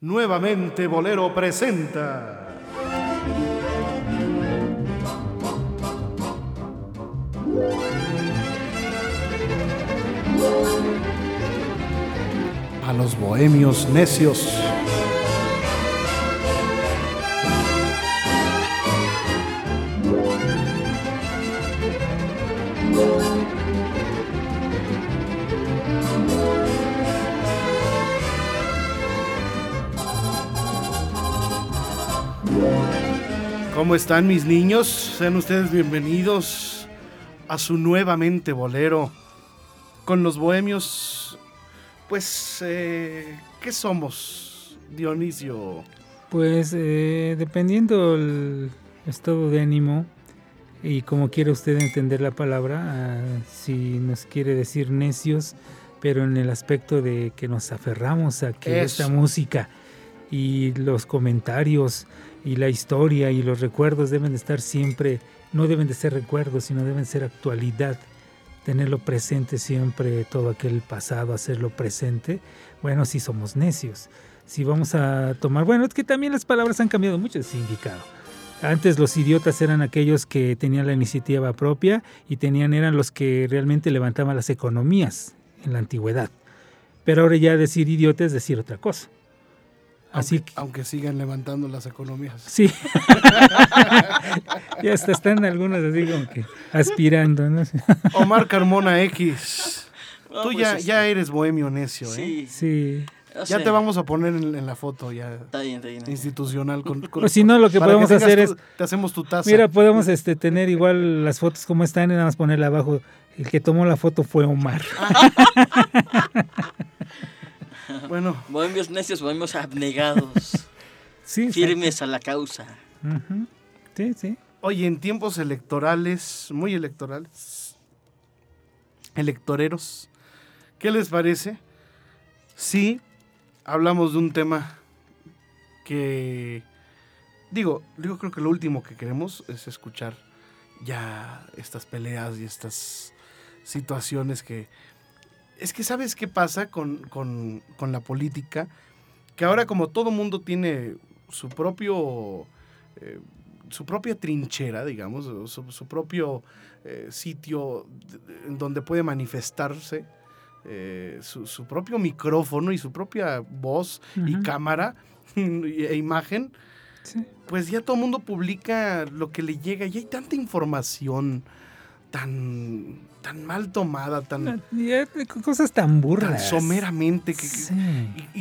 Nuevamente Bolero presenta. A los bohemios necios. ¿Cómo están mis niños? Sean ustedes bienvenidos a su nuevamente bolero con los bohemios. Pues, eh, ¿qué somos, Dionisio? Pues eh, dependiendo el estado de ánimo y como quiera usted entender la palabra, ah, si nos quiere decir necios, pero en el aspecto de que nos aferramos a que Eso. esta música y los comentarios y la historia y los recuerdos deben de estar siempre, no deben de ser recuerdos, sino deben ser actualidad. Tenerlo presente siempre, todo aquel pasado, hacerlo presente. Bueno, si somos necios. Si vamos a tomar, bueno, es que también las palabras han cambiado mucho de significado. Antes los idiotas eran aquellos que tenían la iniciativa propia y tenían eran los que realmente levantaban las economías en la antigüedad. Pero ahora ya decir idiota es decir otra cosa. Así aunque, que aunque sigan levantando las economías. sí. ya hasta están algunos así como que aspirando, ¿no? Omar Carmona X. No, Tú pues, ya, ya eres bohemio necio, ¿eh? Sí, Sí. o Ya te vamos a poner en, en la foto ya Está bien, está bien. institucional. Con, con- O si no, lo que podemos hacer tu- es, Te hacemos tu taza. mira, podemos este tener igual las fotos como están y nada más ponerle abajo. El que tomó la foto fue Omar. Bueno, Bohemios necios, bohemios abnegados, Sí, firmes a la causa. Sí, sí. oye, en tiempos electorales, muy electorales, electoreros, ¿qué les parece? Sí, hablamos de un tema que, digo, digo, creo que lo último que queremos es escuchar ya estas peleas y estas situaciones que... Es que sabes qué pasa con, con- con la política, que ahora como todo mundo tiene su propio... eh, su propia trinchera, digamos, su, su propio eh, sitio donde puede manifestarse, eh, su, su propio micrófono y su propia voz y cámara e imagen, Sí. pues ya todo el mundo publica lo que le llega y hay tanta información tan, tan mal tomada, tan, cosas tan burras. tan someramente que, que- Sí.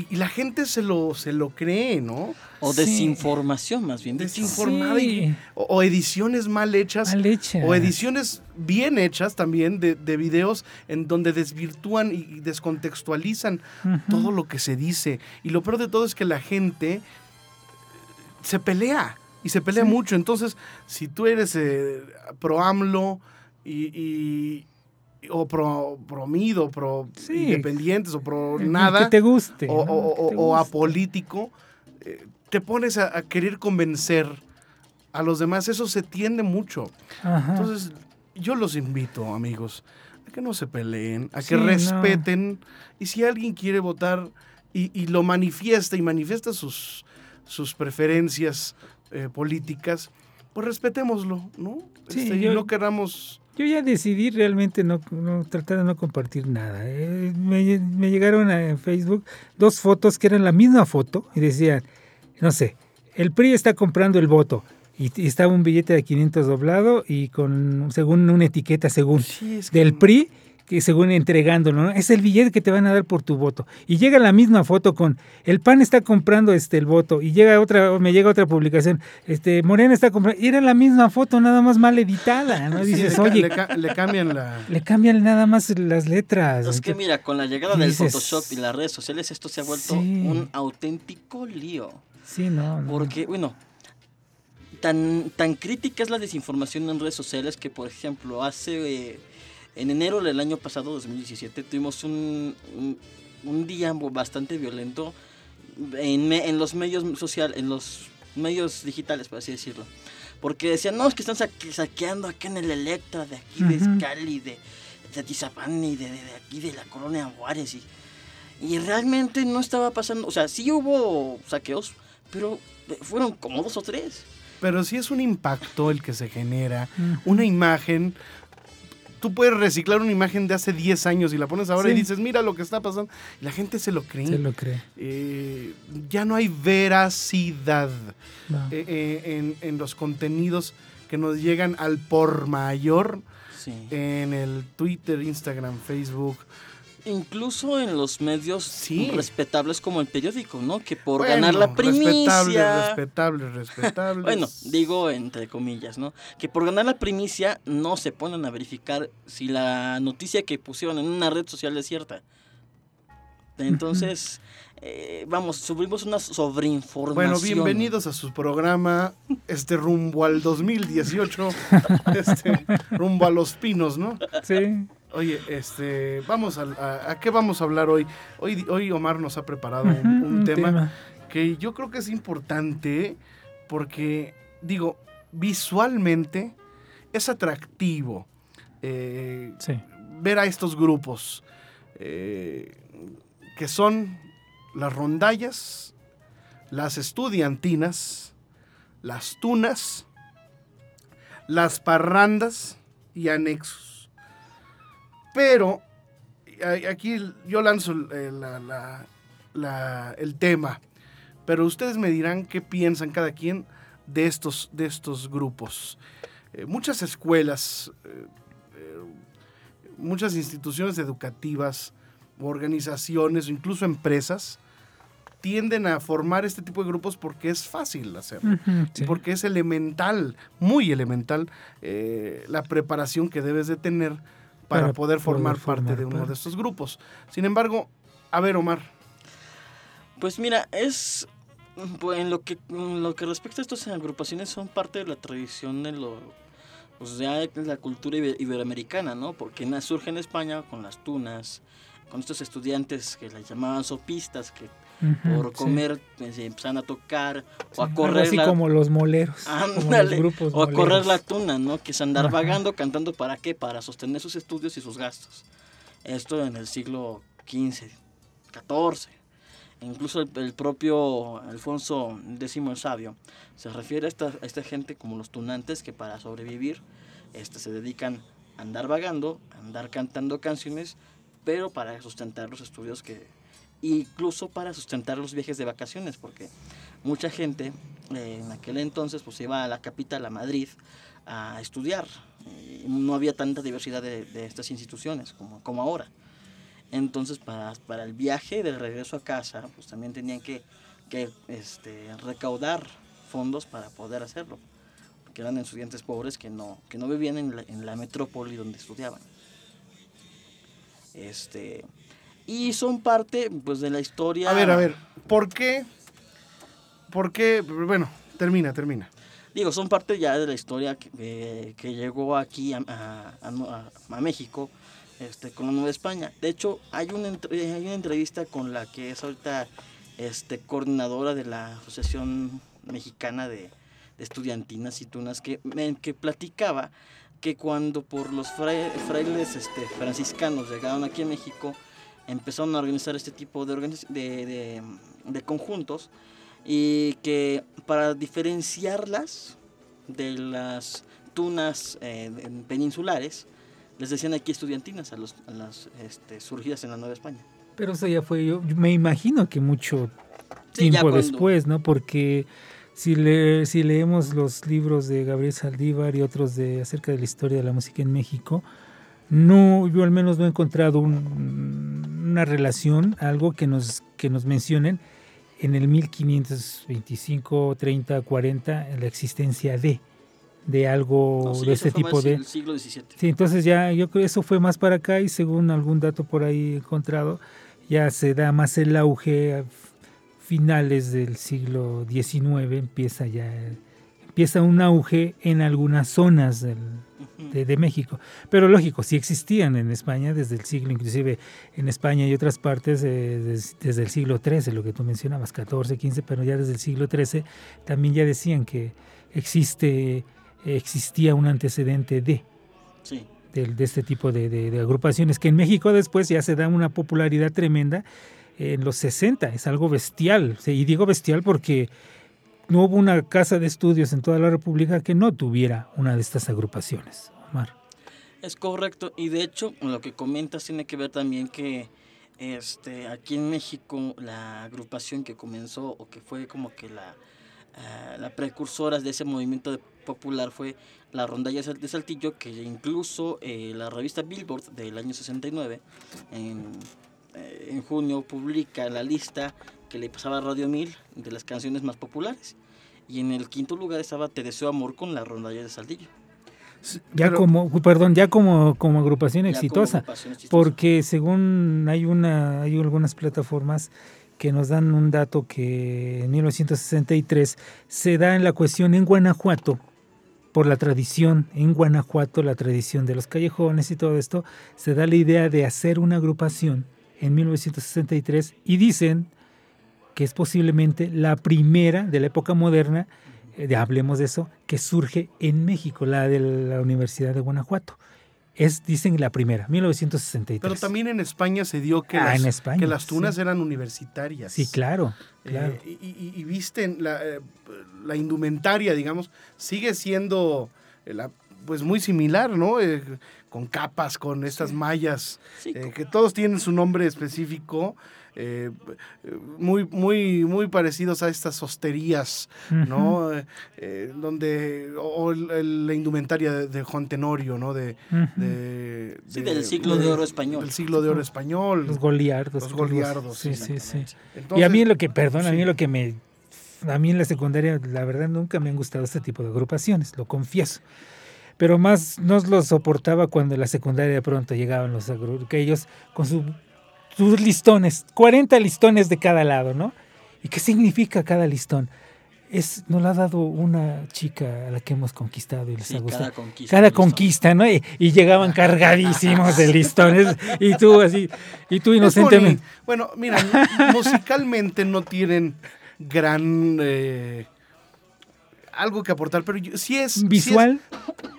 y, la gente se lo, se lo cree, ¿no? O Sí. desinformación, más bien. Desinformada y- o, o ediciones mal hechas Mal hecha. o ediciones bien hechas también de, de videos en donde desvirtúan y descontextualizan todo lo que se dice. Y lo peor de todo es que la gente eh, se pelea y se pelea Sí. mucho. Entonces, si tú eres eh, pro AMLO y, y- o pro, pro Mido, pro Sí. independientes o pro nada Que te guste. o, ¿no? o- Que te o- o guste. apolítico, eh, te pones a, a querer convencer a los demás. Eso se tiende mucho. Ajá. Entonces, yo los invito, amigos, a que no se peleen, a Sí, que no. respeten. Y si alguien quiere votar y, y lo manifiesta y manifiesta sus, sus preferencias eh, políticas, pues respetémoslo, ¿no? Sí, Este, y no queramos... Yo ya decidí realmente no, no tratar de no compartir nada. Eh, me, me llegaron a Facebook dos fotos que eran la misma foto y decían, no sé, el PRI está comprando el voto. Y, y estaba un billete de 500 doblado y con, según una etiqueta, según, Sí, del PRI, que según entregándolo, ¿no? Es el billete que te van a dar por tu voto. Y llega la misma foto con el PAN está comprando este el voto y llega otra me llega otra publicación, este Morena está comprando y era la misma foto nada más mal editada, ¿no? sí, Dices, le, ca- "Oye, le ca- le cambian la... le cambian nada más las letras. Es que mira, con la llegada del dices- Photoshop y las redes sociales, esto se ha vuelto Sí. un auténtico lío. sí, no, no. Porque, bueno, tan, tan crítica es la desinformación en redes sociales que, por ejemplo, hace. eh, en enero del año pasado, 2017, tuvimos un, un, un día bastante violento en, me- en los medios social, en los medios digitales, por así decirlo. Porque decían, no, es que están saque- saqueando acá en el Electra, de aquí de Ujú. Escali, de, de Atizapán y de, de- de aquí de la colonia Juárez. Y, Y realmente no estaba pasando, o sea, sí hubo saqueos, pero fueron como dos o tres. Pero sí es un impacto el que se genera, una imagen, tú puedes reciclar una imagen de hace 10 años y la pones ahora y dices, mira lo que está pasando. Y la gente se lo cree. Se lo cree. Eh, ya no hay veracidad eh, eh, en, los contenidos que nos llegan al por mayor en el Twitter, Instagram, Facebook incluso en los medios respetables como el periódico, ¿no? Que por ganar la primicia. Respetable, respetable, respetable. bueno, digo entre comillas, ¿no? Que por ganar la primicia no se ponen a verificar si la noticia que pusieron en una red social es cierta. Entonces, eh, vamos, subimos una sobreinformación. Bueno, bienvenidos a su programa, este rumbo al 2018, este rumbo a los pinos, ¿no? Sí. Oye, este, vamos a, a, qué vamos a hablar hoy? Hoy, hoy Omar nos ha preparado un, tema, que yo creo que es importante porque, digo, visualmente es atractivo eh, ver a estos grupos eh, que son las rondallas, las estudiantinas, las tunas, las parrandas y anexos. Pero aquí yo lanzo eh, el tema, pero ustedes me dirán qué piensan cada quien de estos, de estos grupos. Eh, muchas escuelas, eh, muchas instituciones educativas, organizaciones, incluso empresas, tienden a formar este tipo de grupos porque es fácil hacerlo, porque es elemental, muy elemental, la preparación que debes de tener para, poder, formar, parte de uno de estos grupos. Sin embargo, a ver, Omar. Pues mira, es pues, en lo que lo que respecta a estas agrupaciones son parte de la tradición de lo pues de la cultura iberoamericana, ¿no? Porque surge en España con las tunas, con estos estudiantes que les llamaban sopistas, que por comer pues, se empezaban a tocar o a correr. Así como los moleros. o a correr la tuna, ¿no? Que es andar vagando, cantando para qué? Para sostener sus estudios y sus gastos. Esto en el siglo XV, XIV. Incluso el, propio Alfonso X el Sabio se refiere a esta, a esta gente como los tunantes que para sobrevivir este, se dedican a andar vagando, a andar cantando canciones, pero para sustentar los estudios que, incluso para sustentar los viajes de vacaciones, porque mucha gente eh, en aquel entonces pues iba a la capital, a Madrid, a estudiar. no había tanta diversidad de, estas instituciones como, como ahora. Entonces, para, para, el viaje de regreso a casa, pues también tenían que, que este, recaudar fondos para poder hacerlo, porque eran estudiantes pobres que no, que no vivían en la, en la metrópoli donde estudiaban. Este, y son parte pues de la historia. A ver, a ver, ¿por qué? ¿Por qué? Bueno, termina, termina. Digo, son parte ya de la historia que, eh, que llegó aquí a, a, México este, con la Nueva España. De hecho, hay una, hay una entrevista con la que es ahorita este, coordinadora de la Asociación Mexicana de, de Estudiantinas y Tunas que, que platicaba que cuando por los frailes este, franciscanos llegaron aquí a México, empezaron a organizar este tipo de, de, conjuntos y que para diferenciarlas de las tunas eh, peninsulares, les decían aquí estudiantinas a, los, las este, surgidas en la Nueva España. Pero eso ya fue, yo me imagino que mucho tiempo después, ¿no? Porque si, le, si leemos los libros de Gabriel Saldívar y otros de acerca de la historia de la música en México, no, yo al menos no he encontrado una relación, algo que nos, que nos mencionen en el 1525, 30, 40, la existencia de de algo de este tipo de siglo XVII. Sí, entonces ya yo creo eso fue más para acá y según algún dato por ahí encontrado ya se da más el auge a finales del siglo XIX empieza ya empieza un auge en algunas zonas del, de, México. Pero lógico, sí existían en España desde el siglo, inclusive en España y otras partes eh, desde el siglo XIII, lo que tú mencionabas, 14, 15, pero ya desde el siglo XIII también ya decían que existe, existía un antecedente de, de, este tipo de, agrupaciones, que en México después ya se da una popularidad tremenda en los 60, es algo bestial. Y digo bestial porque no hubo una casa de estudios en toda la República que no tuviera una de estas agrupaciones. Omar. Es correcto, y de hecho lo que comentas tiene que ver también que este, aquí en México la agrupación que comenzó o que fue como que la, uh, la precursora de ese movimiento popular fue la rondalla de Saltillo, que incluso eh, la revista Billboard del año 69, en, eh, en junio, publica la lista que le pasaba a Radio 1000 de las canciones más populares. Y en el quinto lugar estaba Te deseo amor con la rondalla de Saltillo. Ya como, perdón, ya como, como agrupación exitosa, porque según hay una, hay algunas plataformas que nos dan un dato que en 1963 se da en la cuestión en Guanajuato, por la tradición en Guanajuato, la tradición de los callejones y todo esto, se da la idea de hacer una agrupación en 1963 y dicen que es posiblemente la primera de la época moderna eh, hablemos de eso, que surge en México, la de la Universidad de Guanajuato. Es, dicen, la primera, 1963. Pero también en España se dio que, ah, las, que las tunas eran universitarias. Sí, claro. Eh, y, visten la, eh, la, indumentaria, digamos, sigue siendo la, pues muy similar, ¿no? con capas, con estas mallas, que todos tienen su nombre específico. Eh, muy, muy, muy parecidos a estas hosterías, ¿no? Eh, donde, o la indumentaria de, Juan Tenorio, ¿no? De, sí, del siglo de oro español. Del siglo de oro español. Los goliardos. Los goliardos. Sí, sí, sí. y a mí lo que, perdón, a mí lo que me... A mí en la secundaria, la verdad, nunca me han gustado este tipo de agrupaciones, lo confieso pero más nos lo soportaba cuando en la secundaria de pronto llegaban los que ellos con su sus listones, 40 listones de cada lado, ¿no? ¿Y qué significa cada listón? Es, nos lo ha dado una chica a la que hemos conquistado y les ha gustado. Cada conquista, cada conquista ¿no? Y, llegaban cargadísimos de listones y tú así, y tú inocentemente. Bueno, mira, musicalmente no tienen gran... Eh, algo que aportar, pero sí es... ¿Visual?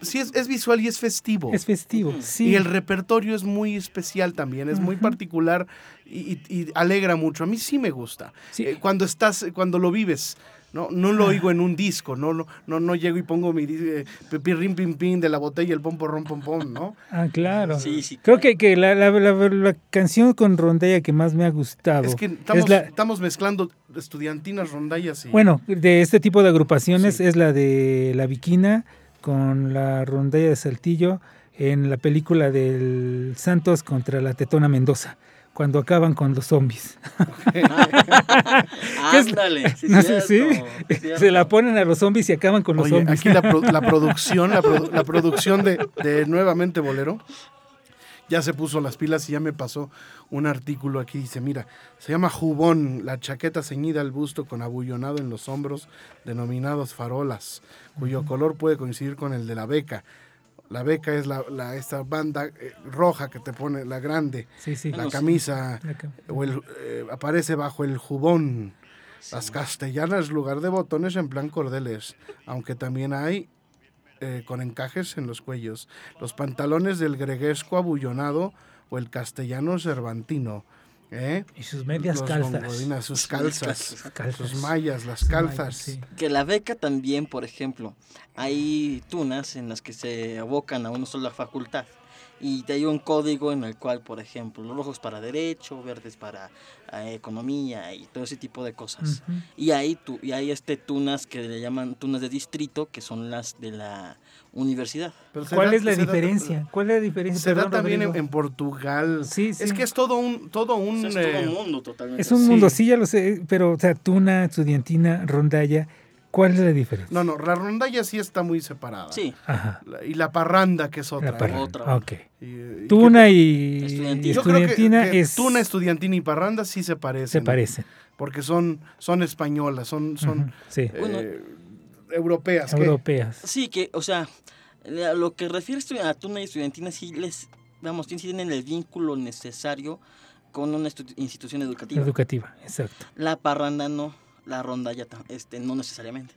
Sí es, es, visual y es festivo. Es festivo, sí. Y el repertorio es muy especial también, es muy particular y, alegra mucho. A mí sí me gusta. Eh, cuando estás, cuando lo vives. No, no lo oigo en un disco, no, no, no, no llego y pongo mi eh, pim pim de la botella el pom porrón pom pom, ¿no? Ah, claro. Sí, sí. Creo que, que la, la, la, canción con rondalla que más me ha gustado. Es que estamos, estamos mezclando estudiantinas, rondallas y. Bueno, de este tipo de agrupaciones es la de la Viquina con la rondalla de Saltillo en la película del Santos contra la Tetona Mendoza cuando acaban con los zombies. Ándale, sí, no sé, sí, se la ponen a los zombies y acaban con los zombies. Aquí la, producción, la, producción de, de, Nuevamente Bolero ya se puso las pilas y ya me pasó un artículo aquí. Dice, mira, se llama jubón, la chaqueta ceñida al busto con abullonado en los hombros, denominados farolas, cuyo color puede coincidir con el de la beca la beca es la, esta banda eh, roja que te pone, la grande. La camisa o el, eh, aparece bajo el jubón. Las castellanas, lugar de botones en plan cordeles, aunque también hay eh, con encajes en los cuellos. Los pantalones del greguesco abullonado o el castellano cervantino ¿Eh? Y sus medias calzas. sus calzas, sus mallas, las calzas. Que la beca también, por ejemplo, hay tunas en las que se abocan a una sola facultad y te hay un código en el cual, por ejemplo, los rojos para derecho, verdes para eh, economía y todo ese tipo de cosas. Y hay tu, y hay este tunas que le llaman tunas de distrito, que son las de la universidad. ¿Cuál es la diferencia? ¿Cuál es la diferencia? Se da también en, Portugal. Sí, sí. Es que es todo un todo un, es todo un eh, mundo totalmente. Es un mundo, sí, ya lo sé, pero o sea, tuna, estudiantina, rondalla ¿Cuál es la diferencia? No, no, la rondalla sí está muy separada. Sí. Ajá. y la parranda, que es otra. La parranda. Otra. Ok. tuna y estudiantina, es... Tuna, estudiantina y parranda sí se parecen. Se parecen. Porque son, son españolas, son, son sí. Eh, europeas. Europeas. Sí, que, o sea, lo que refiere a tuna y estudiantina sí les, vamos, tienen el vínculo necesario con una institución educativa. Educativa, exacto. La parranda no la ronda ya este, no necesariamente.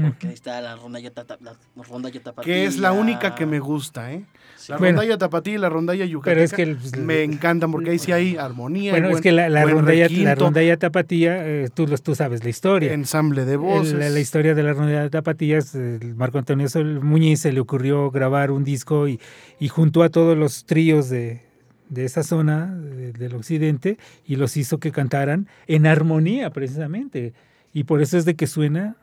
Porque ahí está la rondalla, tata, la rondalla tapatía. Que es la única que me gusta, ¿eh? Sí. La Bueno. rondalla tapatía y la rondalla yucateca Pero es que el- pues, me encantan porque ahí sí hay armonía. Bueno, es que la, la rondalla, la rondalla tapatía, eh, tú, los- tú sabes la historia. ensamble de voces. La, la historia de la rondalla tapatía, es, el Marco Antonio Sol Muñiz se le ocurrió grabar un disco y, y juntó a todos los tríos de, de esa zona de- del occidente y los hizo que cantaran en armonía precisamente. Y por eso es de que suena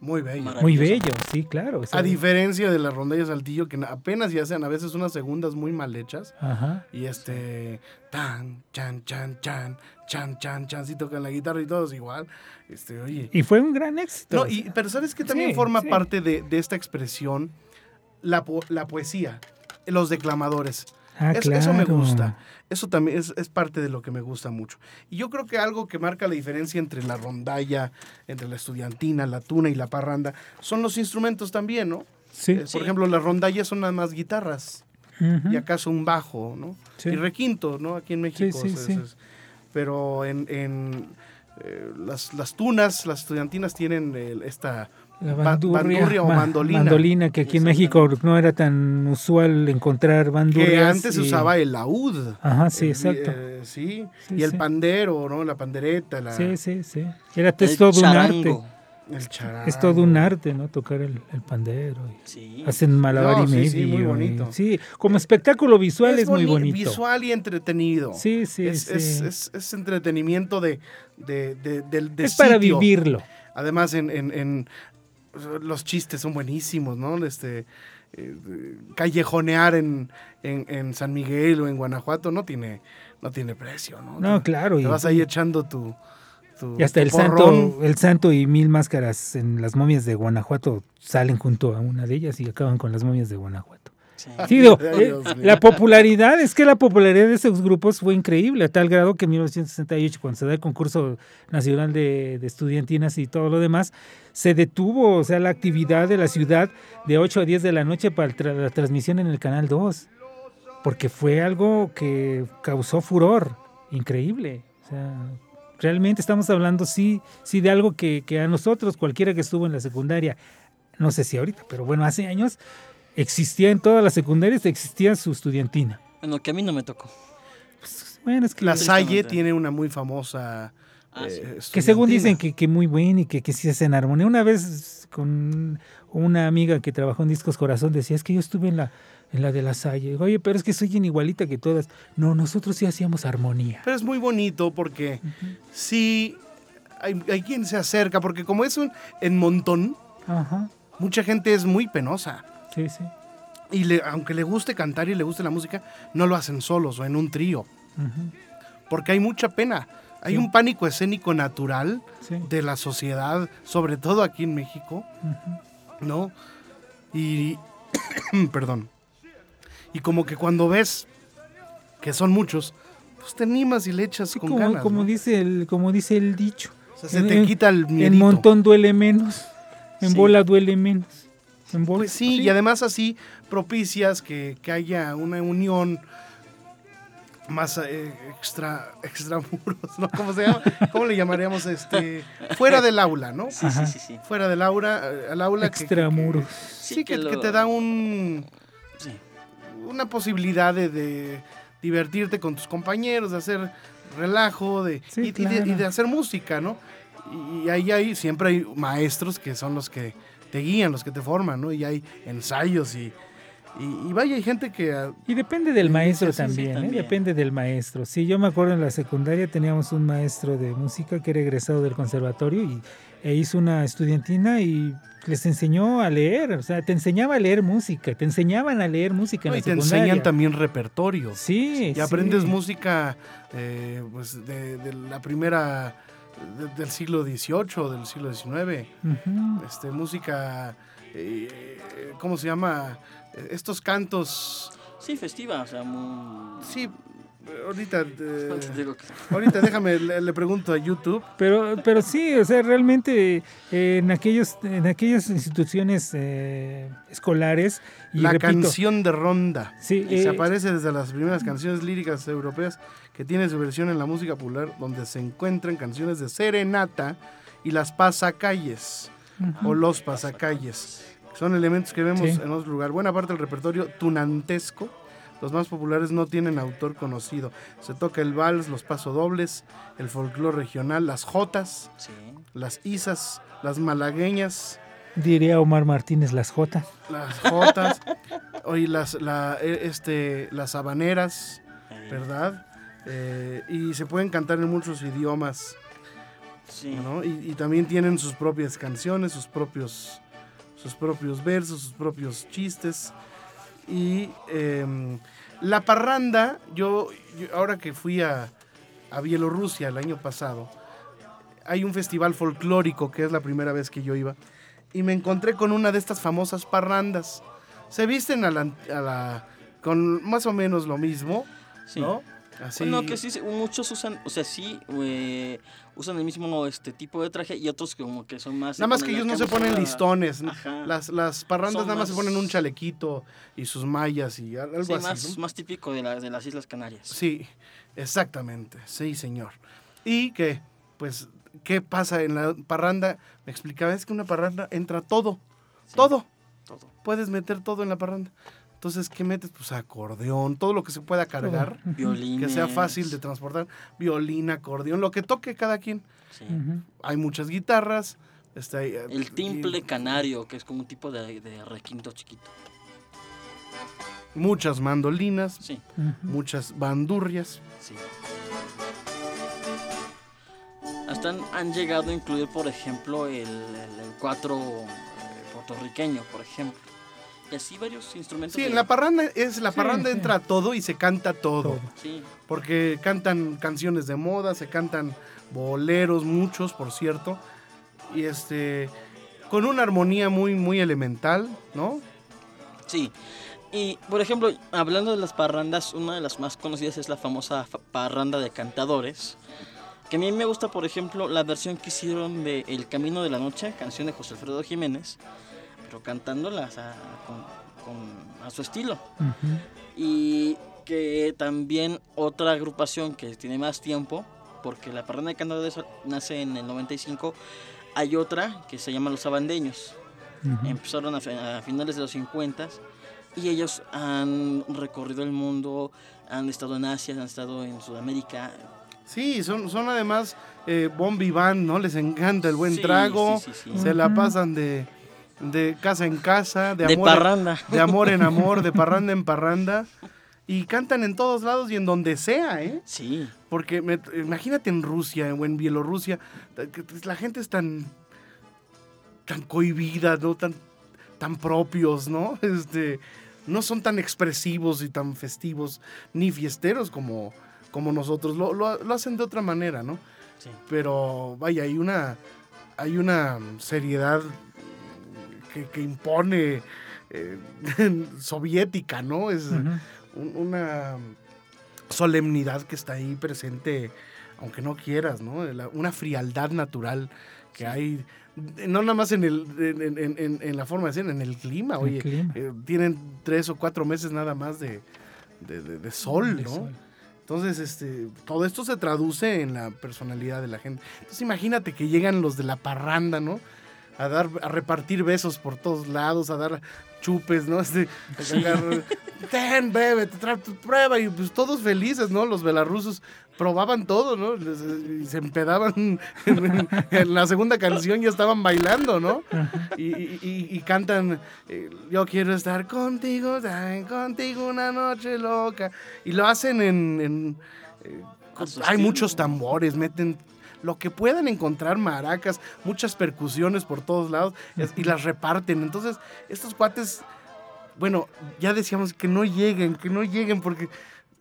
Muy bello. Muy bello, sí, claro. A diferencia de las rondallas saltillo, que apenas ya hacen a veces unas segundas muy mal hechas. Ajá. Y este. Tan, chan, chan, chan, chan, chan, chan. Si tocan la guitarra y todos igual. Este, oye. Y fue un gran éxito. No, y, pero ¿sabes que también Sí, forma sí. parte de, de esta expresión? La, po- la poesía, los declamadores. Ah, Es- Eso me gusta. Eso también es, es parte de lo que me gusta mucho. Y yo creo que algo que marca la diferencia entre la rondalla, entre la estudiantina, la tuna y la parranda, son los instrumentos también, ¿no? Sí. Eh, Por ejemplo, las rondallas son nada más guitarras y acaso un bajo, ¿no? Sí. Y requinto, ¿no? Aquí en México. sí, es- sí. es- pero en, en, eh, las, las tunas, las estudiantinas tienen el- esta La ba- bandurria, bandurria o ma- mandolina. mandolina, que aquí en México no era tan usual encontrar bandurrias. que antes se y- usaba el laúd. Ajá, sí, El- exacto. eh, sí. Sí, y el sí. pandero, ¿no? La pandereta, la, Sí, sí, sí. Era es todo un arte. charango. el charango. Es todo un arte, ¿no? Tocar el, el pandero. y Sí. Hacen malabar No, y sí, medio. sí, muy y- bonito. sí, como espectáculo visual es, muy boni- bonito. Visual y entretenido. Sí, sí, es, sí. es- es- es entretenimiento de, de, de, del- de es para sitio. vivirlo. Además, en, en- en- los chistes son buenísimos, ¿no? Este, eh, callejonear en, en, en San Miguel o en Guanajuato no tiene, no tiene precio, ¿no? No, Te- claro. Te Y, vas ahí echando tu. tu- y hasta tu el porrón. santo, el santo y mil máscaras en las momias de Guanajuato salen junto a una de ellas y acaban con las momias de Guanajuato. Sí. Digo, eh, la popularidad, es que la popularidad de esos grupos fue increíble, a tal grado que en 1968, cuando se da el concurso nacional de, de estudiantinas y todo lo demás, se detuvo, o sea, la actividad de la ciudad de 8 a 10 de la noche para tra- la transmisión en el Canal 2, porque fue algo que causó furor, increíble. O sea, realmente estamos hablando, sí, sí de algo que, que a nosotros, cualquiera que estuvo en la secundaria, no sé si ahorita, pero bueno, hace años, existía en todas las secundarias, existía su estudiantina. Bueno, que a mí no me tocó. Bueno, es que, La. Salle tiene una muy famosa. Ah, sí. eh, que según dicen que, que muy buena y que, que sí hacen armonía. Una vez con una amiga que trabajó en Discos Corazón decía, es que yo estuve en la, en la de la Salle. Digo, Oye, pero es que soy igualita que todas. No, nosotros sí hacíamos armonía. Pero es muy bonito porque sí hay, hay quien se acerca, porque como es un en montón, Ajá, mucha gente es muy penosa. Sí, sí. Y le- aunque le guste cantar y le guste la música, no lo hacen solos o en un trío, porque hay mucha pena. Hay Sí. un pánico escénico natural sí, de la sociedad, sobre todo aquí en México. ¿no? Y, perdón. Y como que cuando ves que son muchos, pues te animas y le echas Sí, con como, ganas. como ¿no? dice el, como dice el dicho. O sea, se en- te en- quita el En miedito. montón duele menos. En bola duele menos. En bola, Pues sí, y además así propicias que, que haya una unión más eh, extra extramuros, ¿no? ¿Cómo se llama? ¿Cómo le llamaríamos este fuera del aula, ¿no? Sí, Ajá. sí, sí, sí. Fuera del aula, eh, al aula que- Extramuros. que- sí, Sí, que, que que lo- te da un Sí. una posibilidad de, de divertirte con tus compañeros, de hacer relajo, de, Sí, y, y de, claro. y de hacer música, ¿no? Y, y ahí hay, siempre hay maestros que son los que te guían, los que te forman, ¿no? Y hay ensayos y, y, y vaya, hay gente que... ah, Y depende del maestro sí, también, ¿eh? depende del maestro. Sí, yo me acuerdo en la secundaria teníamos un maestro de música que era egresado del conservatorio y e hizo una estudiantina y les enseñó a leer, o sea, te enseñaba a leer música, te enseñaban a leer música en no, la y te secundaria. enseñan también repertorio. Sí, Y sí. aprendes música eh, pues de, de la primera de- del siglo XVIII, del siglo XIX. Ujú. este, música, eh, ¿cómo se llama? Eh, Estos cantos, Sí, festiva, o sea, muy... sí, ahorita, eh, ¿Cuánto te digo que- ahorita déjame, le, le pregunto a YouTube. Pero, pero sí, o sea, realmente eh, en aquellos, en aquellas instituciones eh, escolares y la repito, canción de ronda. sí, Se eh, aparece desde las primeras canciones líricas europeas que tiene su versión en la música popular, donde se encuentran canciones de serenata y las pasacalles. o los pasacalles. Son elementos que vemos Sí. en otro lugar. Buena parte del repertorio tunantesco. Los más populares no tienen autor conocido. Se toca el vals, los pasodobles, el folclore regional, las jotas, Sí. las isas, las malagueñas, Diría Omar Martínez Las J. las jotas, oye, las, la, eh, este, las habaneras, ¿verdad? Eh, y se pueden cantar en muchos idiomas, Sí. ¿no? Y, y también tienen sus propias canciones, sus propios, sus propios versos, sus propios chistes. Y em, la parranda, yo, yo ahora que fui a, a Bielorrusia el año pasado, hay un festival folclórico que es la primera vez que yo iba, y me encontré con una de estas famosas parrandas. Se visten a la, a la- con más o menos lo mismo, Sí. ¿no? Así, Bueno, que sí, muchos usan, o sea, sí, eh, usan el mismo este tipo de traje y otros como que son más... Nada más que ellos no se ponen listones. ¿no? Ajá. Las, las parrandas Son nada más se ponen un chalequito y sus mallas y al- algo Sí, así. más, ¿no? más típico de, las de las Islas Canarias. Sí, exactamente. Sí, señor. Y que, pues, ¿qué pasa en la parranda? Me explicaba, es que una parranda entra todo. Sí, Todo. Todo. Puedes meter todo en la parranda. Entonces, ¿qué metes? Pues acordeón, todo lo que se pueda cargar, Violines. que sea fácil de transportar. Violín, acordeón, lo que toque cada quien. Sí. Hay muchas guitarras. Está ahí, eh, El timple y canario, que es como un tipo de, de requinto chiquito. Muchas mandolinas, Sí, muchas bandurrias. sí. Hasta han, han llegado a incluir, por ejemplo, el, el, el cuatro eh, puertorriqueño, por ejemplo. Y así varios instrumentos. Sí, de- en la parranda es la Sí, parranda sí. entra todo y se canta todo, Todo. Sí, porque cantan canciones de moda, se cantan boleros muchos, por cierto, y este con una armonía muy muy elemental, ¿no? sí. Y, por ejemplo, hablando de las parrandas, una de las más conocidas es la famosa fa- parranda de cantadores. Que a mí me gusta, por ejemplo, la versión que hicieron de El Camino de la Noche, canción de José Alfredo Jiménez, pero cantándolas a, con- con- a su estilo. Y que también otra agrupación que tiene más tiempo, porque la Parranda de Cantadores nace en el 95, hay otra que se llama Los Sabandeños. Ujú. Empezaron a, fi- a finales de los 50 y ellos han recorrido el mundo, han estado en Asia, han estado en Sudamérica. Sí, son son además eh, bon vivant, ¿no? Les encanta el buen Sí, trago, sí, sí, sí. se la pasan de de casa en casa, de, De amor en- parranda. de amor en amor, de parranda en parranda y cantan en todos lados y en donde sea, ¿eh? Sí, Porque me- imagínate en Rusia o en Bielorrusia, la gente es tan, tan cohibida, ¿no? Tan, tan propios, ¿no? Este, no son tan expresivos y tan festivos ni fiesteros como, como nosotros. Lo, lo- lo hacen de otra manera, ¿no? sí. Pero vaya, hay una, hay una seriedad que, que impone eh, soviética, ¿no? Es, un- una solemnidad que está ahí presente, aunque no quieras, ¿no? La- una frialdad natural que hay, no nada más en, el, en, en- en- en la forma de ser, en el clima, El oye. clima. eh, tienen tres o cuatro meses nada más de, de- de- de sol, ¿no? sol. Entonces, este, todo esto se traduce en la personalidad de la gente. Entonces, imagínate que llegan los de la parranda, ¿no? A dar, a repartir besos por todos lados, a dar chupes, ¿no? Este, ten, bebe, te trae tu prueba y pues todos felices, ¿no? Los belarrusos probaban todo, ¿no? Les- Y se empedaban en, en la segunda canción ya estaban bailando, ¿no? Y, y- y- y cantan, eh, yo quiero estar contigo, contigo una noche loca. Y lo hacen en... en, eh, hay muchos tambores, meten lo que puedan encontrar, maracas, muchas percusiones por todos lados es- y las reparten. Entonces, estos cuates, bueno, ya decíamos que no lleguen, que no lleguen porque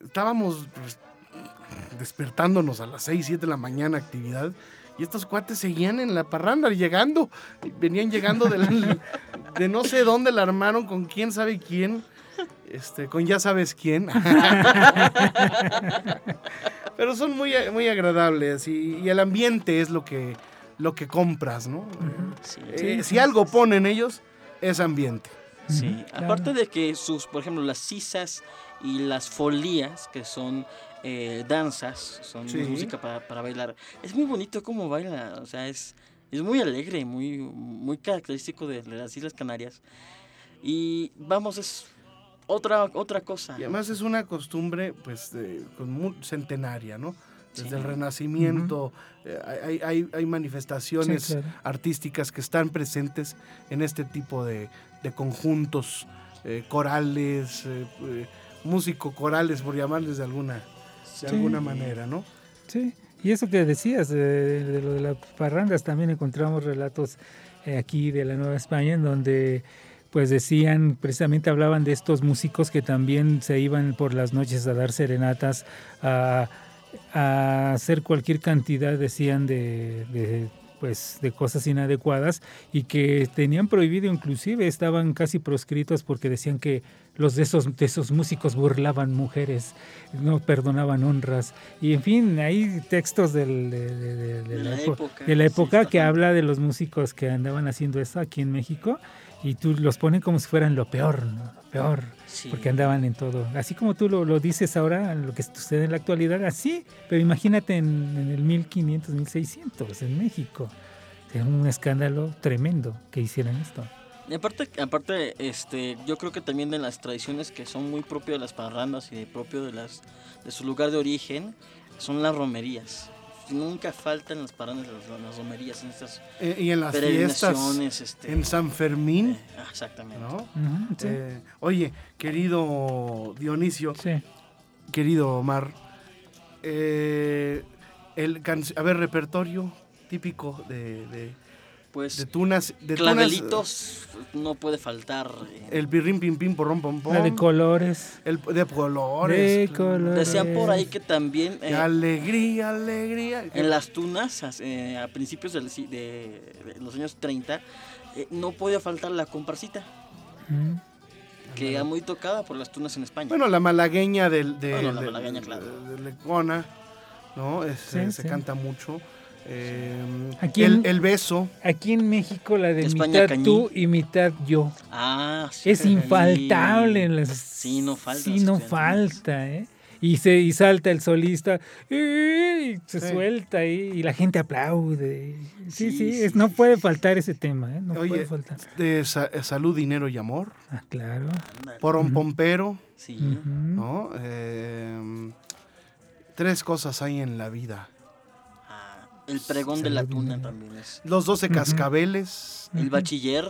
estábamos pues, despertándonos a las 6, 7 de la mañana actividad y estos cuates seguían en la parranda llegando, venían llegando de, la- de no sé dónde la armaron con quién sabe quién. Este, con ya sabes quién. Pero son muy, muy agradables y, y el ambiente es lo que, lo que compras, ¿no? Sí. Eh, Sí, si sí. algo ponen ellos, es ambiente. Sí, claro. aparte de que sus, por ejemplo, las sisas y las folías, que son eh, danzas, son Sí. música para, para bailar, es muy bonito cómo baila, o sea, es, Es muy alegre, muy, muy característico de las Islas Canarias. Y vamos, es otra, otra cosa. Y además es una costumbre pues con centenaria, ¿no? Desde el Renacimiento eh, hay, hay, hay, manifestaciones artísticas que están presentes en este tipo de, de conjuntos eh, corales, eh, músico-corales, por llamarles de alguna, de alguna manera, ¿no? Sí, y eso que decías de, lo de las parrandas, también encontramos relatos aquí de la Nueva España en donde pues decían, precisamente hablaban de estos músicos que también se iban por las noches a dar serenatas, a, hacer cualquier cantidad, decían, de, pues de cosas inadecuadas y que tenían prohibido inclusive estaban casi proscritos porque decían que los de esos de esos músicos burlaban mujeres no perdonaban honras. Y en fin hay textos del, de, la, época, de la época que habla de los músicos que andaban haciendo eso aquí en México y tú los ponen como si fueran lo peor, ¿no? Lo peor, porque andaban en todo. Así como tú lo, lo, dices ahora, lo que sucede en la actualidad, así, pero imagínate en, en el 1500, 1600, en México. Es un escándalo tremendo que hicieran esto. Y aparte, aparte este, yo creo que también de las tradiciones que son muy propias de las parrandas y de propio de, las, de su lugar de origen, son las romerías nunca faltan las paradas las, las romerías en estas eh, y en las fiestas este, en San Fermín eh, exactamente. eh, oye querido Dionisio querido Omar el a ver repertorio típico de pues de tunas de clavelitos no puede faltar eh. el pirrín pim pim porrón pom pom. La de colores. El de colores, de colores. decían por ahí que también eh, alegría alegría. en las tunas eh, a principios del, de, los años 30 no podía faltar la comparsita. Que era muy tocada por las tunas en España. Bueno la malagueña del de, bueno, la malagueña, claro. de, Lecona no se canta mucho eh, aquí el, beso. Aquí en México la de mitad tú y mitad yo. Ah, Es infaltable. En las, sí, no falta. Sí, no falta, ¿eh? Y, se, y salta el solista, y se suelta ahí, y la gente aplaude. Sí, sí, no puede faltar ese tema, ¿eh? No puede faltar. De salud, dinero y amor. Ah, claro. Por un pompero. Sí. ¿no? Eh, tres cosas hay en la vida el pregón de la tuna también es. Los doce cascabeles. El bachiller.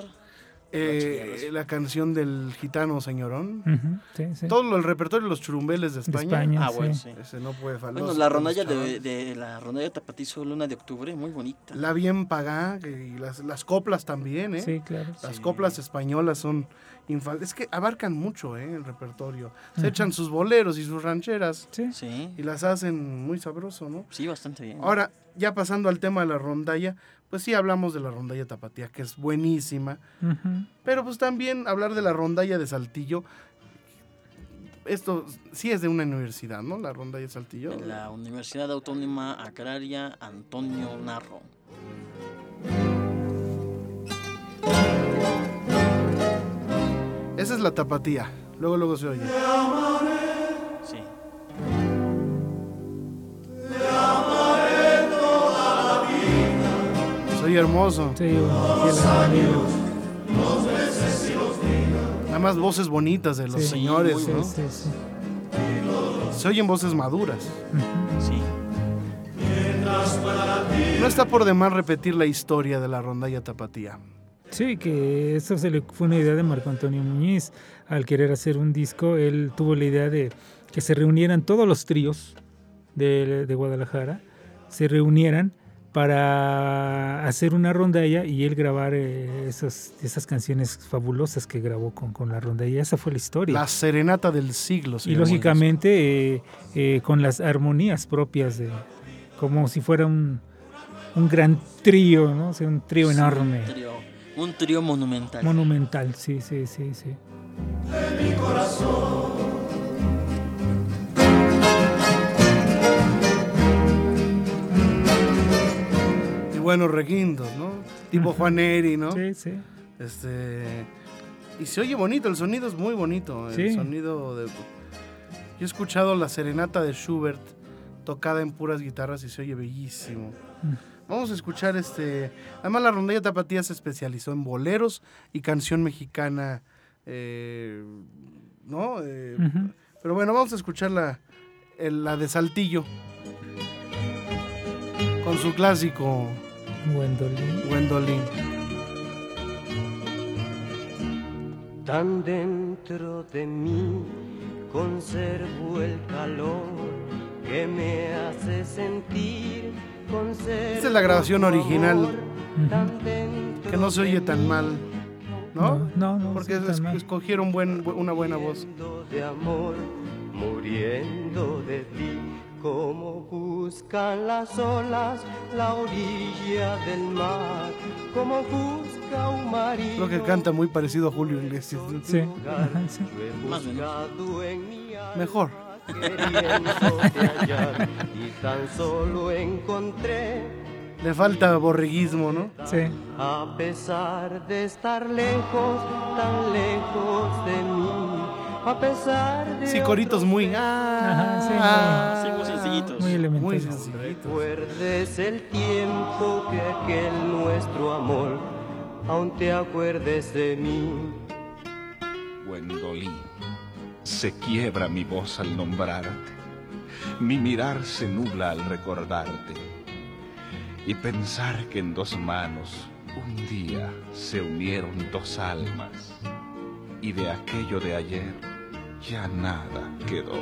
Eh, la canción del gitano señorón. Todo el repertorio de los churumbeles de España. ah, bueno, sí. Ese no puede faltar. Bueno, la rondalla de, de, la rondalla Tapatizo Luna de Octubre, muy bonita. La bien pagá, y las, las coplas también, ¿eh? Sí, claro. Las coplas españolas son es que abarcan mucho ¿eh? el repertorio. Se echan sus boleros y sus rancheras. Sí. Y las hacen muy sabroso, ¿no? Sí, bastante bien. Ahora, ya pasando al tema de la rondalla, pues sí hablamos de la rondalla tapatía, que es buenísima. Pero pues también hablar de la rondalla de Saltillo. Esto sí es de una universidad, ¿no? La rondalla de Saltillo. la Universidad Autónoma Agraria Antonio Narro. Esa es la tapatía. Luego, luego se oye. Sí. Soy hermoso. Sí, Nada más voces bonitas de los señores, ¿no? Sí, sí, Se oyen voces maduras. Sí. No está por demás repetir la historia de la rondalla tapatía. Sí, que eso se le fue una idea de Marco Antonio Muñiz. Al querer hacer un disco, él tuvo la idea de que se reunieran todos los tríos de, Guadalajara, se reunieran para hacer una rondalla y él grabar eh, esas, esas canciones fabulosas que grabó con, con la rondalla. Esa fue la historia. La serenata del siglo. Y lógicamente eh, eh, con las armonías propias, de como si fuera un, un gran trío, ¿no? O un trío enorme. Un trío monumental. Monumental, sí, sí, sí, sí. De mi corazón. Y buenos requintos, ¿no? Tipo Juan Eri, ¿no? Sí, sí. Este. Y se oye bonito, el sonido es muy bonito. El sonido de. Yo he escuchado la serenata de Schubert tocada en puras guitarras y se oye bellísimo. Mm. Vamos a escuchar este. Además, la rondalla tapatía se especializó en boleros y canción mexicana. eh, ¿No? Eh. Pero bueno, vamos a escuchar la, la de Saltillo. Con su clásico Gwendolyn. Gwendolyn. Tan dentro de mí conservo el calor que me hace sentir. Esta es la grabación original, que no se oye tan mal. ¿No? No, no, no, Porque es- escogieron buen, bu- una buena voz. de amor, muriendo de ti, como buscan las olas la orilla del mar, como busca un marido. Creo que canta muy parecido a Julio Iglesias. Sí, sí. Mejor. Hallar, y tan solo encontré Le falta borreguismo, ¿no? Sí. a pesar de estar lejos, tan lejos de mí, a pesar de Sí, coritos muy. Ajá, sí, ah, Sí, muy sencillitos. Muy elemental. Muy sencillitos. Recuerdes el tiempo que aquel nuestro amor, aún te acuerdes de mí. Gwendolyn, se quiebra mi voz al nombrarte, mi mirar se nubla al recordarte y pensar que en dos manos un día se unieron dos almas y de aquello de ayer ya nada quedó.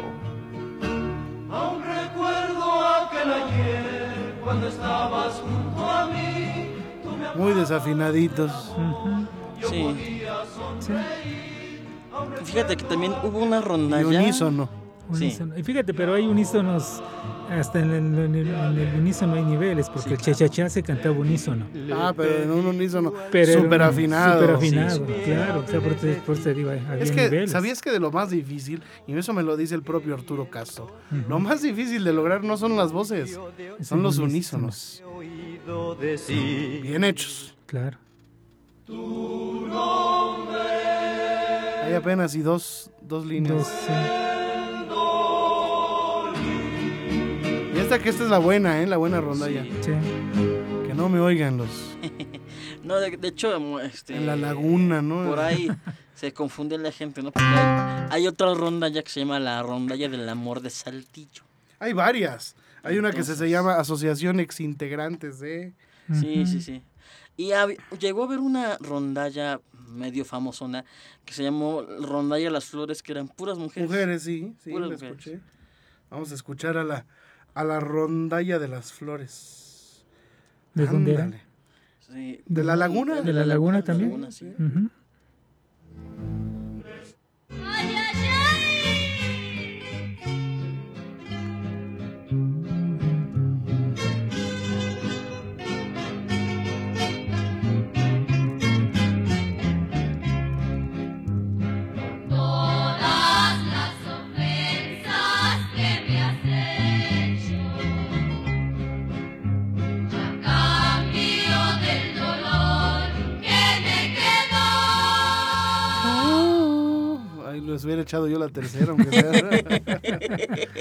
Aún recuerdo aquel ayer cuando estabas junto a mí. Muy desafinaditos. Ujú, Sí. sí. Fíjate que también hubo una Y rondalla. unísono. Sí. Y fíjate, pero hay unísonos, hasta en el, en el- en el unísono hay niveles, porque el chachachá se cantaba unísono. Ah, pero en un unísono súper afinado. Súper afinado, Sí, sí. claro. O sea, por, por eso digo, había Es que, niveles. ¿sabías que de lo más difícil, y eso me lo dice el propio Arturo Castro, lo más difícil de lograr no son las voces, Es son los unísono. unísonos. Bien hechos. Claro. Hay apenas y dos, dos líneas. Dos, sí. Y esta que esta es la buena, ¿eh? La buena rondalla. Sí. Que no me oigan los... No, de, de hecho, este, En la laguna, ¿no? Por ahí se confunde la gente, ¿no? Porque hay, hay otra rondalla que se llama la rondalla del amor de Saltillo. Hay varias. Hay una que se, llama Asociación Exintegrantes de... Sí, sí, sí. Y llegó a haber una rondalla medio famosona que se llamó Rondalla Las Flores, que eran puras mujeres. Mujeres, sí, sí, Puras la mujeres. escuché. Vamos a escuchar a la, a la rondalla de las flores. ¿De dónde era? Ándale. Sí. ¿De la laguna? ¿De la laguna también? laguna, sí. Ay, hubiera echado yo la tercera, aunque sea.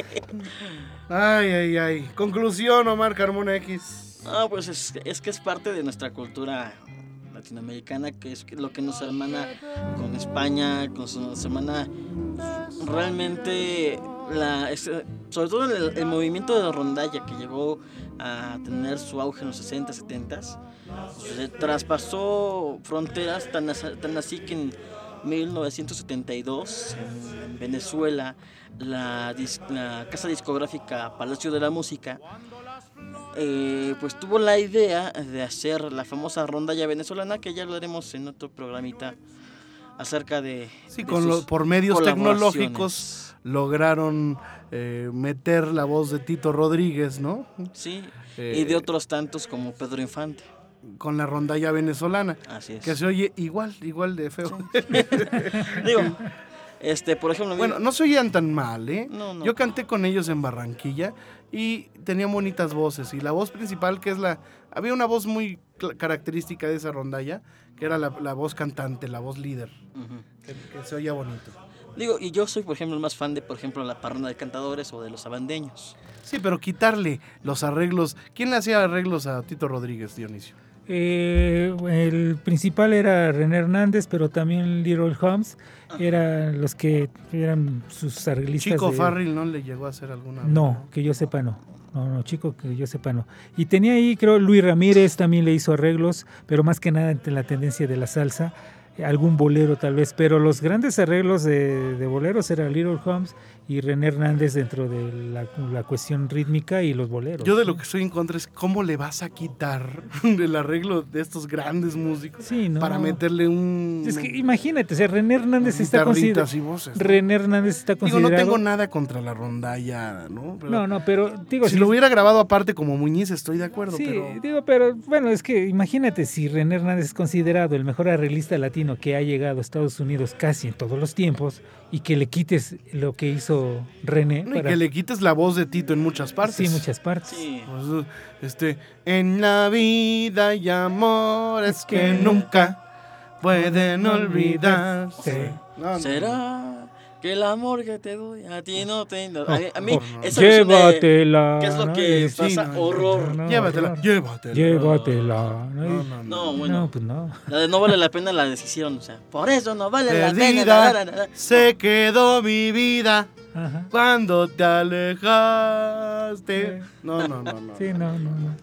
ay, ay, ay. Conclusión, Omar Carmona X. Ah, pues es, es que es parte de nuestra cultura latinoamericana, que es lo que nos hermana con España, con su- nos hermana realmente, la, es- sobre todo el, el movimiento de la rondalla que llegó a tener su auge en los 60, 70, se traspasó fronteras tan, as- tan así que en 1972 en Venezuela la, dis- la casa discográfica Palacio de la Música eh, pues tuvo la idea de hacer la famosa rondalla venezolana que ya hablaremos en otro programita acerca de, Sí, de con sus lo- por medios tecnológicos lograron eh, meter la voz de Tito Rodríguez, ¿no? sí Eh, y de otros tantos como Pedro Infante Con la rondalla venezolana. así es Que se oye igual, igual de feo. digo este por ejemplo Bueno, no se oían tan mal, ¿eh? No, no. Yo canté con ellos en Barranquilla y tenían bonitas voces. Y la voz principal, que es la... Había una voz muy característica de esa rondalla, que era la, la voz cantante, la voz líder, que se oía bonito. Digo, y yo soy, por ejemplo, el más fan de, por ejemplo, la parranda de cantadores o de los abandeños. Sí, pero quitarle los arreglos. ¿Quién le hacía arreglos a Tito Rodríguez, Dionisio? Eh, el principal era René Hernández, pero también Little Holmes eran los que eran sus arreglistas. Chico de- Farrell no le llegó a hacer alguna. No, que yo sepa no. No, no, chico, que yo sepa no. Y tenía ahí, creo, Luis Ramírez también le hizo arreglos, pero más que nada en la tendencia de la salsa. Algún bolero tal vez, pero los grandes arreglos de, de boleros era Little Holmes y René Hernández dentro de la, la cuestión rítmica y los boleros. Yo de lo que estoy en contra es cómo le vas a quitar el arreglo de estos grandes músicos Sí, no. para meterle un. Es que imagínate, o sea, René Hernández está considerado. y voces. ¿no? René Hernández está Digo, considerado. no tengo nada contra la rondalla, ¿no? Pero No, no, pero digo, si lo hubiera grabado aparte como Muñiz, estoy de acuerdo, Sí, pero. digo, pero bueno, es que imagínate si René Hernández es considerado el mejor arreglista latino que ha llegado a Estados Unidos casi en todos los tiempos y que le quites lo que hizo René No, y para que le quites la voz de Tito en muchas partes. sí muchas partes. Sí. Pues, este, en la vida hay amores que que nunca pueden olvidarse. olvidarse. No, no. ¿Será que el amor que te doy a ti no te... A, a mí, esa de- Llévatela. ¿Qué es lo ¿no? que sí, pasa? no, Horror. no, Llévatela, llévatela. Llévatela. ¿no? No, no, no. No, bueno. No, pues no. La de no vale la pena la deshicieron, o sea, por eso no vale la pena. La, la, la, la. se quedó mi vida Ajá. cuando te alejaste. No, no, no, no. Sí, no, no, no.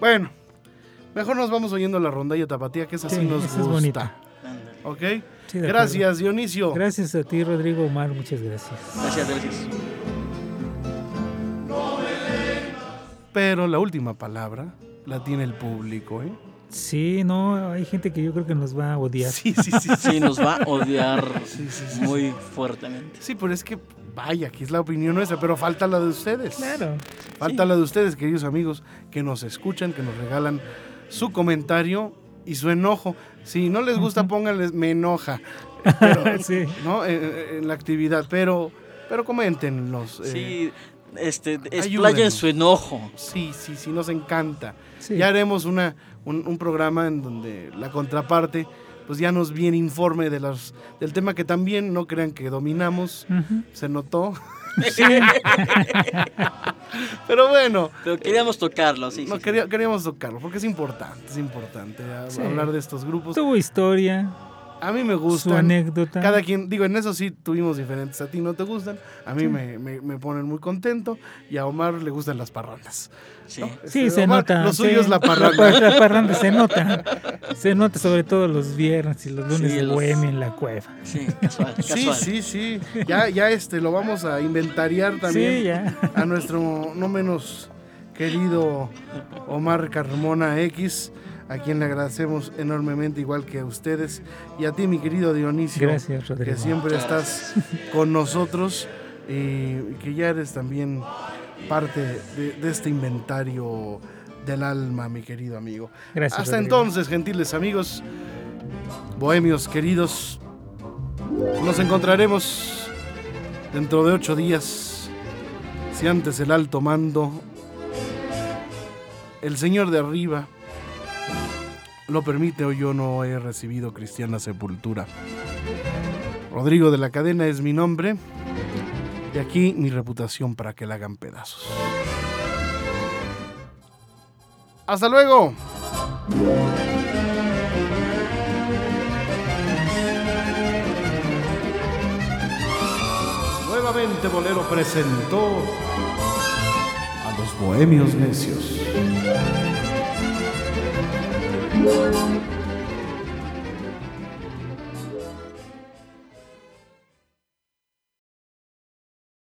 Bueno, mejor nos vamos oyendo la rondalla tapatía, que esa sí, Sí, nos esa es gusta. bonita. Ándale. ¿Ok? Sí, Gracias, Dionisio. Gracias a ti, Rodrigo Omar, muchas gracias. Gracias, gracias. Pero la última palabra la tiene el público, ¿eh? Sí, no, hay gente que yo creo que nos va a odiar. Sí, sí, sí. Sí, Sí, nos va a odiar sí, sí, sí. muy fuertemente. Sí, pero es que, vaya, que es la opinión nuestra, pero falta la de ustedes. Claro. Falta la de ustedes, queridos amigos, que nos escuchan, que nos regalan su comentario y su enojo. Si no les gusta, pónganles me enoja, sí. ¿no? En, en la actividad, pero, pero coméntenlos. eh, Sí, este, explayen su enojo. sí, sí, sí, nos encanta. Sí. Ya haremos una, un, un programa en donde la contraparte pues ya nos viene informe de las, del tema que también no crean que dominamos, se notó. Sí. Pero bueno, Pero queríamos tocarlo, sí. no sí, sí. quería- queríamos tocarlo porque es importante, es importante Sí. hablar de estos grupos. Tuvo historia, A mí me su gustan. anécdota. Cada quien, digo, en eso sí tuvimos diferentes. A ti no te gustan, a mí me, me- me ponen muy contento y a Omar le gustan las parrandas. Sí. Sí, Este, se Omar, nota. Lo suyo sí. es la La, par- parranda. la parranda se nota. Se nota sobre todo los viernes y los lunes Sí, de los- bohemia en la cueva. Sí, casual, Sí, casual. sí, sí. Ya, ya este, lo vamos a inventariar también. Sí, ya. a nuestro no menos querido Omar Carmona X, a quien le agradecemos enormemente, igual que a ustedes, y a ti, mi querido Dionisio, Gracias, Rodrigo. que siempre estás con nosotros y que ya eres también parte de, de este inventario del alma, mi querido amigo. Gracias. Hasta Rodrigo. entonces, gentiles amigos, bohemios queridos, nos encontraremos dentro de ocho días. Si antes el alto mando, el Señor de arriba, lo permite o yo no he recibido cristiana sepultura. Rodrigo de la Cadena es mi nombre y aquí mi reputación para que la hagan pedazos. Hasta luego. Nuevamente Bolero presentó a los Bohemios Necios. Thank you.